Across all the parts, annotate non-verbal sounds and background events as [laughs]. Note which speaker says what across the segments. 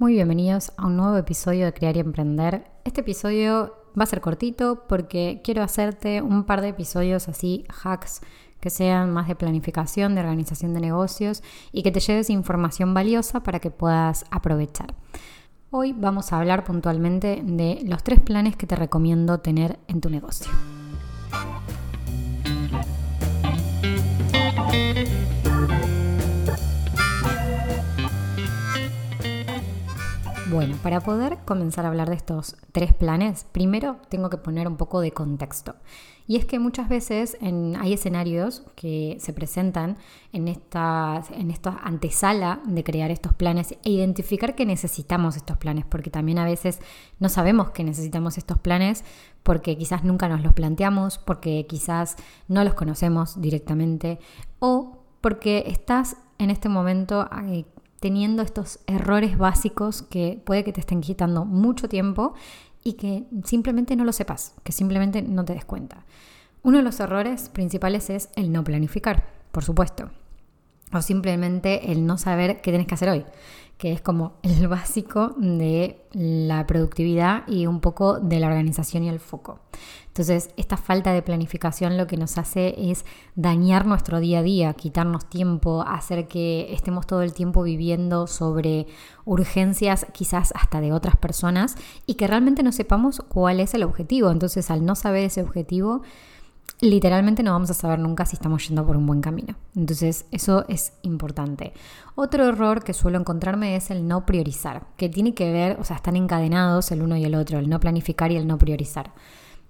Speaker 1: Muy bienvenidos a un nuevo episodio de Crear y Emprender. Este episodio va a ser cortito porque quiero hacerte un par de episodios así, hacks, que sean más de planificación, de organización de negocios y que te lleves información valiosa para que puedas aprovechar. Hoy vamos a hablar puntualmente de los tres planes que te recomiendo tener en tu negocio. Bueno, para poder comenzar a hablar de estos tres planes, primero tengo que poner un poco de contexto. Y es que muchas veces hay escenarios que se presentan en esta, en esta antesala de crear estos planes e identificar que necesitamos estos planes, porque también a veces no sabemos que necesitamos estos planes porque quizás nunca nos los planteamos, porque quizás no los conocemos directamente o porque estás en este momento eh, teniendo estos errores básicos que puede que te estén quitando mucho tiempo y que simplemente no lo sepas, que simplemente no te des cuenta. Uno de los errores principales es el no planificar, por supuesto, o simplemente el no saber qué tienes que hacer hoy que es como el [laughs] básico de la productividad y un poco de la organización y el foco. Entonces, esta falta de planificación lo que nos hace es dañar nuestro día a día, quitarnos tiempo, hacer que estemos todo el tiempo viviendo sobre urgencias quizás hasta de otras personas y que realmente no sepamos cuál es el objetivo. Entonces, al no saber ese objetivo, literalmente no vamos a saber nunca si estamos yendo por un buen camino. Entonces, eso es importante. Otro error que suelo encontrarme es el no priorizar, que tiene que ver, o sea, están encadenados el uno y el otro, el no planificar y el no priorizar.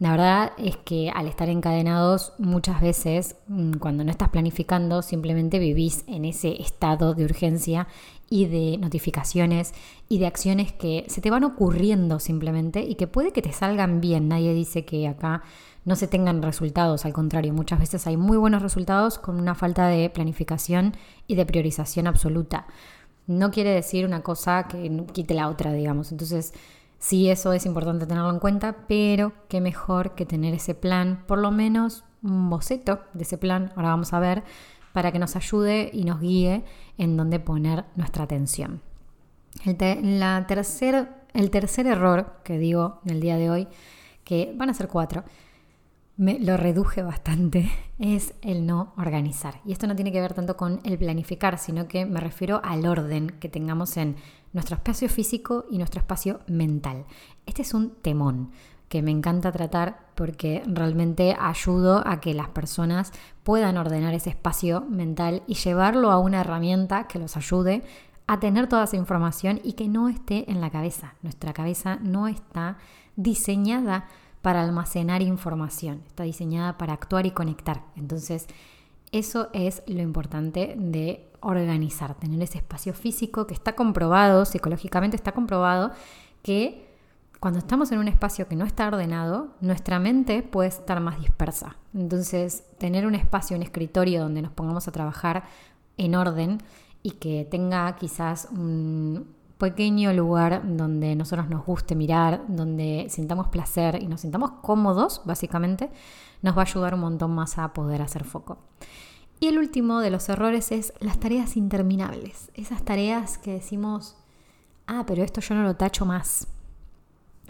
Speaker 1: La verdad es que al estar encadenados muchas veces mm, cuando no estás planificando simplemente vivís en ese estado de urgencia y de notificaciones y de acciones que se te van ocurriendo simplemente y que puede que te salgan bien. Nadie dice que acá no se tengan resultados, al contrario, muchas veces hay muy buenos resultados con una falta de planificación y de priorización absoluta. No quiere decir una cosa que quite la otra, digamos. Entonces, Sí, eso es importante tenerlo en cuenta, pero qué mejor que tener ese plan, por lo menos un boceto de ese plan, ahora vamos a ver, para que nos ayude y nos guíe en dónde poner nuestra atención. El, la tercer, el tercer error que digo en el día de hoy, que van a ser cuatro, me lo reduje bastante, [laughs] es el no organizar. Y esto no tiene que ver tanto con el planificar, sino que me refiero al orden que tengamos en nuestro espacio físico y nuestro espacio mental. Este es un temón que me encanta tratar porque realmente ayudo a que las personas puedan ordenar ese espacio mental y llevarlo a una herramienta que los ayude a tener toda esa información y que no esté en la cabeza. Nuestra cabeza no está diseñada para almacenar información, está diseñada para actuar y conectar. Entonces, eso es lo importante de organizar, tener ese espacio físico que está comprobado, psicológicamente está comprobado, que cuando estamos en un espacio que no está ordenado, nuestra mente puede estar más dispersa. Entonces, tener un espacio, un escritorio donde nos pongamos a trabajar en orden y que tenga quizás un pequeño lugar donde nosotros nos guste mirar, donde sintamos placer y nos sintamos cómodos, básicamente, nos va a ayudar un montón más a poder hacer foco. Y el último de los errores es las tareas interminables. Esas tareas que decimos, ah, pero esto yo no lo tacho más.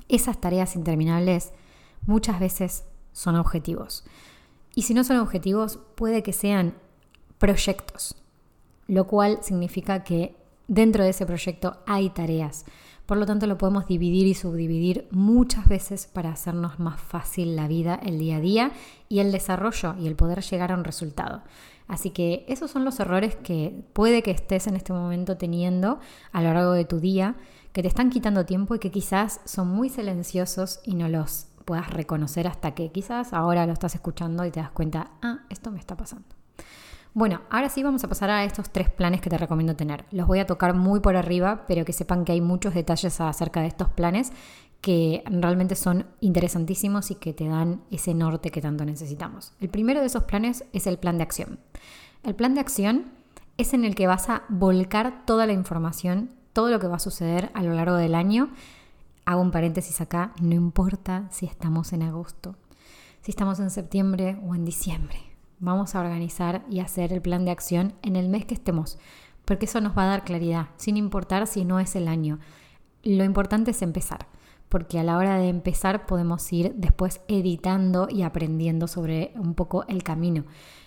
Speaker 1: Esas tareas interminables muchas veces son objetivos. Y si no son objetivos, puede que sean proyectos, lo cual significa que dentro de ese proyecto hay tareas. Por lo tanto, lo podemos dividir y subdividir muchas veces para hacernos más fácil la vida, el día a día y el desarrollo y el poder llegar a un resultado. Así que esos son los errores que puede que estés en este momento teniendo a lo largo de tu día, que te están quitando tiempo y que quizás son muy silenciosos y no los puedas reconocer hasta que quizás ahora lo estás escuchando y te das cuenta, ah, esto me está pasando. Bueno, ahora sí vamos a pasar a estos tres planes que te recomiendo tener. Los voy a tocar muy por arriba, pero que sepan que hay muchos detalles acerca de estos planes que realmente son interesantísimos y que te dan ese norte que tanto necesitamos. El primero de esos planes es el plan de acción. El plan de acción es en el que vas a volcar toda la información, todo lo que va a suceder a lo largo del año. Hago un paréntesis acá, no importa si estamos en agosto, si estamos en septiembre o en diciembre vamos a organizar y hacer el plan de acción en el mes que estemos, porque eso nos va a dar claridad, sin importar si no es el año. lo importante es empezar, porque a la hora de empezar podemos ir después editando y aprendiendo sobre un poco el camino.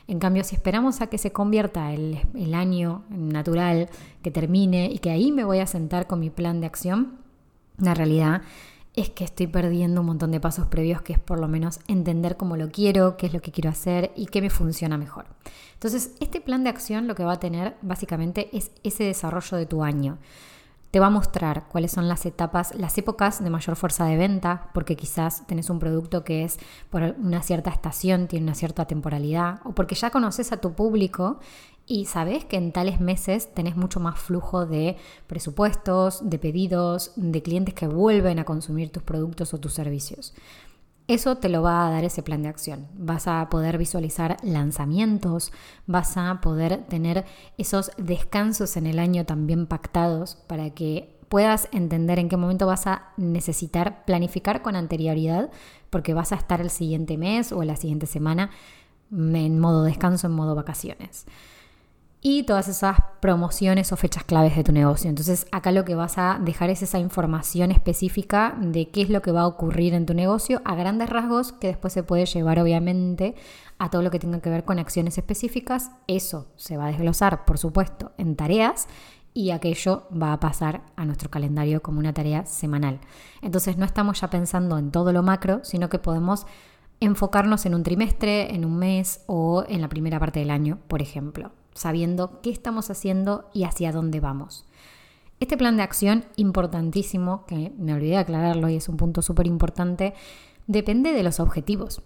Speaker 1: En cambio, si esperamos a que se convierta el, año natural, que termine y que ahí me voy a sentar con mi plan de acción, la realidad es que estoy perdiendo un montón de pasos previos, que es por lo menos entender cómo lo quiero, qué es lo que quiero hacer y qué me funciona mejor. Entonces, este plan de acción lo que va a tener básicamente es ese desarrollo de tu año. Te va a mostrar cuáles son las etapas, las épocas de mayor fuerza de venta, porque quizás tenés un producto que es por una cierta estación, tiene una cierta temporalidad, o porque ya conoces a tu público y sabes que en tales meses tenés mucho más flujo de presupuestos, de pedidos, de clientes que vuelven a consumir tus productos o tus servicios. Eso te lo va a dar ese plan de acción. Vas a poder visualizar lanzamientos, vas a poder tener esos descansos en el año también pactados para que puedas entender en qué momento vas a necesitar planificar con anterioridad porque vas a estar el siguiente mes o la siguiente semana en modo descanso, en modo vacaciones y todas esas promociones o fechas claves de tu negocio. Entonces acá lo que vas a dejar es esa información específica de qué es lo que va a ocurrir en tu negocio a grandes rasgos que después se puede llevar obviamente a todo lo que tenga que ver con acciones específicas. Eso se va a desglosar, por supuesto, en tareas y aquello va a pasar a nuestro calendario como una tarea semanal. Entonces no estamos ya pensando en todo lo macro, sino que podemos enfocarnos en un trimestre, en un mes o en la primera parte del año, por ejemplo sabiendo qué estamos haciendo y hacia dónde vamos. Este plan de acción importantísimo, que me olvidé de aclararlo y es un punto súper importante, depende de los objetivos.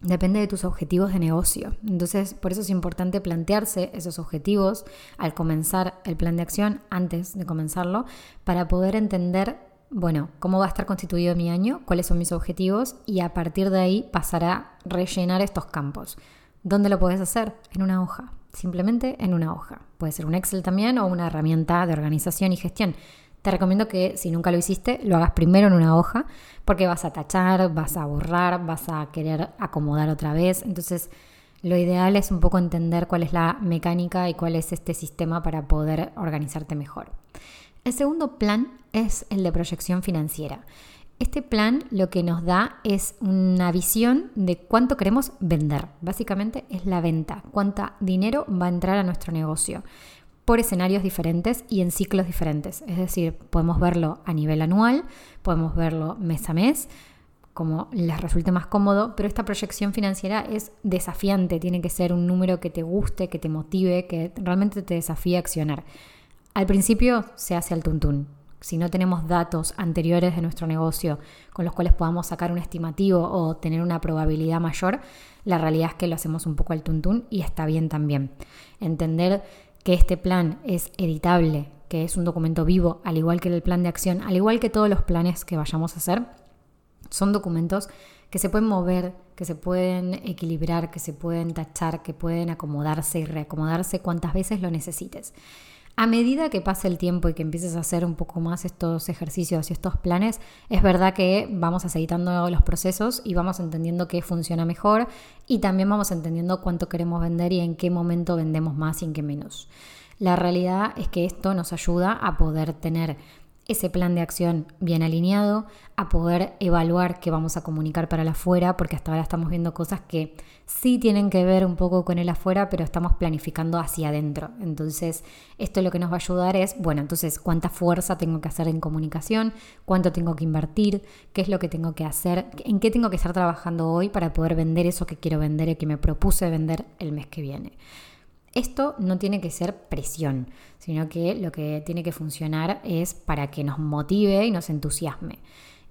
Speaker 1: Depende de tus objetivos de negocio. Entonces, por eso es importante plantearse esos objetivos al comenzar el plan de acción, antes de comenzarlo, para poder entender, bueno, cómo va a estar constituido mi año, cuáles son mis objetivos y a partir de ahí pasar a rellenar estos campos. ¿Dónde lo puedes hacer? En una hoja simplemente en una hoja. Puede ser un Excel también o una herramienta de organización y gestión. Te recomiendo que si nunca lo hiciste, lo hagas primero en una hoja, porque vas a tachar, vas a borrar, vas a querer acomodar otra vez. Entonces, lo ideal es un poco entender cuál es la mecánica y cuál es este sistema para poder organizarte mejor. El segundo plan es el de proyección financiera. Este plan lo que nos da es una visión de cuánto queremos vender. Básicamente es la venta, cuánto dinero va a entrar a nuestro negocio por escenarios diferentes y en ciclos diferentes. Es decir, podemos verlo a nivel anual, podemos verlo mes a mes, como les resulte más cómodo, pero esta proyección financiera es desafiante, tiene que ser un número que te guste, que te motive, que realmente te desafíe a accionar. Al principio se hace al tuntún, si no tenemos datos anteriores de nuestro negocio con los cuales podamos sacar un estimativo o tener una probabilidad mayor, la realidad es que lo hacemos un poco al tuntún y está bien también. Entender que este plan es editable, que es un documento vivo, al igual que el plan de acción, al igual que todos los planes que vayamos a hacer, son documentos que se pueden mover, que se pueden equilibrar, que se pueden tachar, que pueden acomodarse y reacomodarse cuantas veces lo necesites. A medida que pase el tiempo y que empieces a hacer un poco más estos ejercicios y estos planes, es verdad que vamos aceitando los procesos y vamos entendiendo qué funciona mejor y también vamos entendiendo cuánto queremos vender y en qué momento vendemos más y en qué menos. La realidad es que esto nos ayuda a poder tener ese plan de acción bien alineado, a poder evaluar qué vamos a comunicar para el afuera, porque hasta ahora estamos viendo cosas que sí tienen que ver un poco con el afuera, pero estamos planificando hacia adentro. Entonces, esto lo que nos va a ayudar es, bueno, entonces, ¿cuánta fuerza tengo que hacer en comunicación? ¿Cuánto tengo que invertir? ¿Qué es lo que tengo que hacer? ¿En qué tengo que estar trabajando hoy para poder vender eso que quiero vender y que me propuse vender el mes que viene? Esto no tiene que ser presión, sino que lo que tiene que funcionar es para que nos motive y nos entusiasme.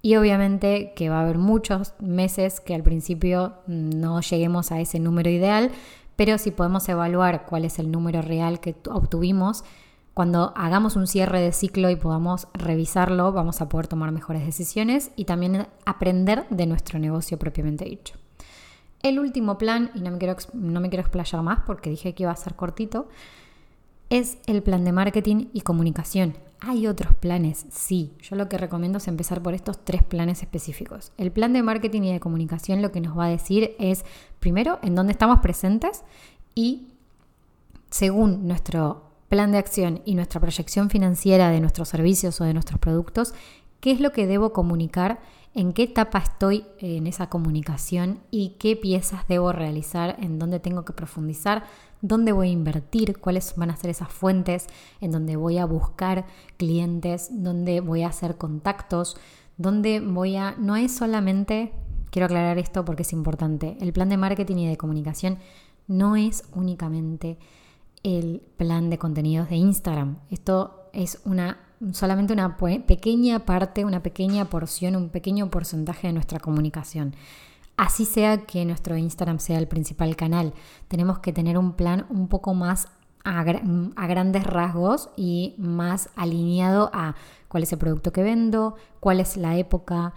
Speaker 1: Y obviamente que va a haber muchos meses que al principio no lleguemos a ese número ideal, pero si podemos evaluar cuál es el número real que obtuvimos, cuando hagamos un cierre de ciclo y podamos revisarlo, vamos a poder tomar mejores decisiones y también aprender de nuestro negocio propiamente dicho. El último plan, y no me, quiero, no me quiero explayar más porque dije que iba a ser cortito, es el plan de marketing y comunicación. Hay otros planes, sí. Yo lo que recomiendo es empezar por estos tres planes específicos. El plan de marketing y de comunicación lo que nos va a decir es, primero, en dónde estamos presentes y según nuestro plan de acción y nuestra proyección financiera de nuestros servicios o de nuestros productos, qué es lo que debo comunicar, en qué etapa estoy en esa comunicación y qué piezas debo realizar, en dónde tengo que profundizar, dónde voy a invertir, cuáles van a ser esas fuentes en donde voy a buscar clientes, dónde voy a hacer contactos, dónde voy a... No es solamente, quiero aclarar esto porque es importante, el plan de marketing y de comunicación no es únicamente el plan de contenidos de Instagram. Esto es una solamente una pequeña parte, una pequeña porción, un pequeño porcentaje de nuestra comunicación. Así sea que nuestro Instagram sea el principal canal, tenemos que tener un plan un poco más a, grandes rasgos y más alineado a cuál es el producto que vendo, cuál es la época,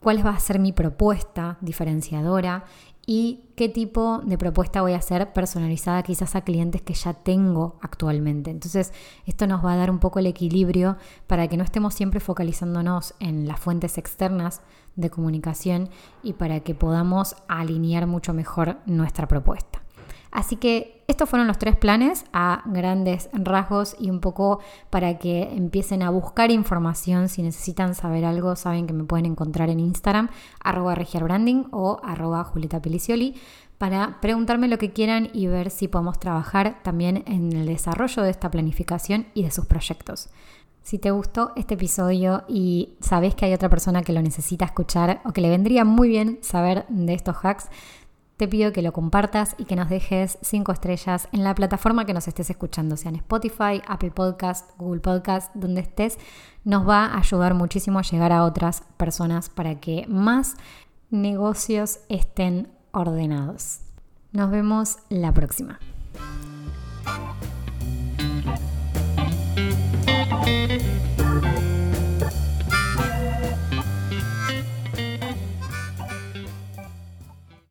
Speaker 1: cuál va a ser mi propuesta diferenciadora y qué tipo de propuesta voy a hacer personalizada quizás a clientes que ya tengo actualmente. Entonces, esto nos va a dar un poco el equilibrio para que no estemos siempre focalizándonos en las fuentes externas de comunicación y para que podamos alinear mucho mejor nuestra propuesta. Así que estos fueron los tres planes a grandes rasgos y un poco para que empiecen a buscar información. Si necesitan saber algo, saben que me pueden encontrar en Instagram, arroba regiarbranding o arroba Julieta para preguntarme lo que quieran y ver si podemos trabajar también en el desarrollo de esta planificación y de sus proyectos. Si te gustó este episodio y sabes que hay otra persona que lo necesita escuchar o que le vendría muy bien saber de estos hacks, te pido que lo compartas y que nos dejes 5 estrellas en la plataforma que nos estés escuchando, sea en Spotify, Apple Podcast, Google Podcast, donde estés. Nos va a ayudar muchísimo a llegar a otras personas para que más negocios estén ordenados. Nos vemos la próxima.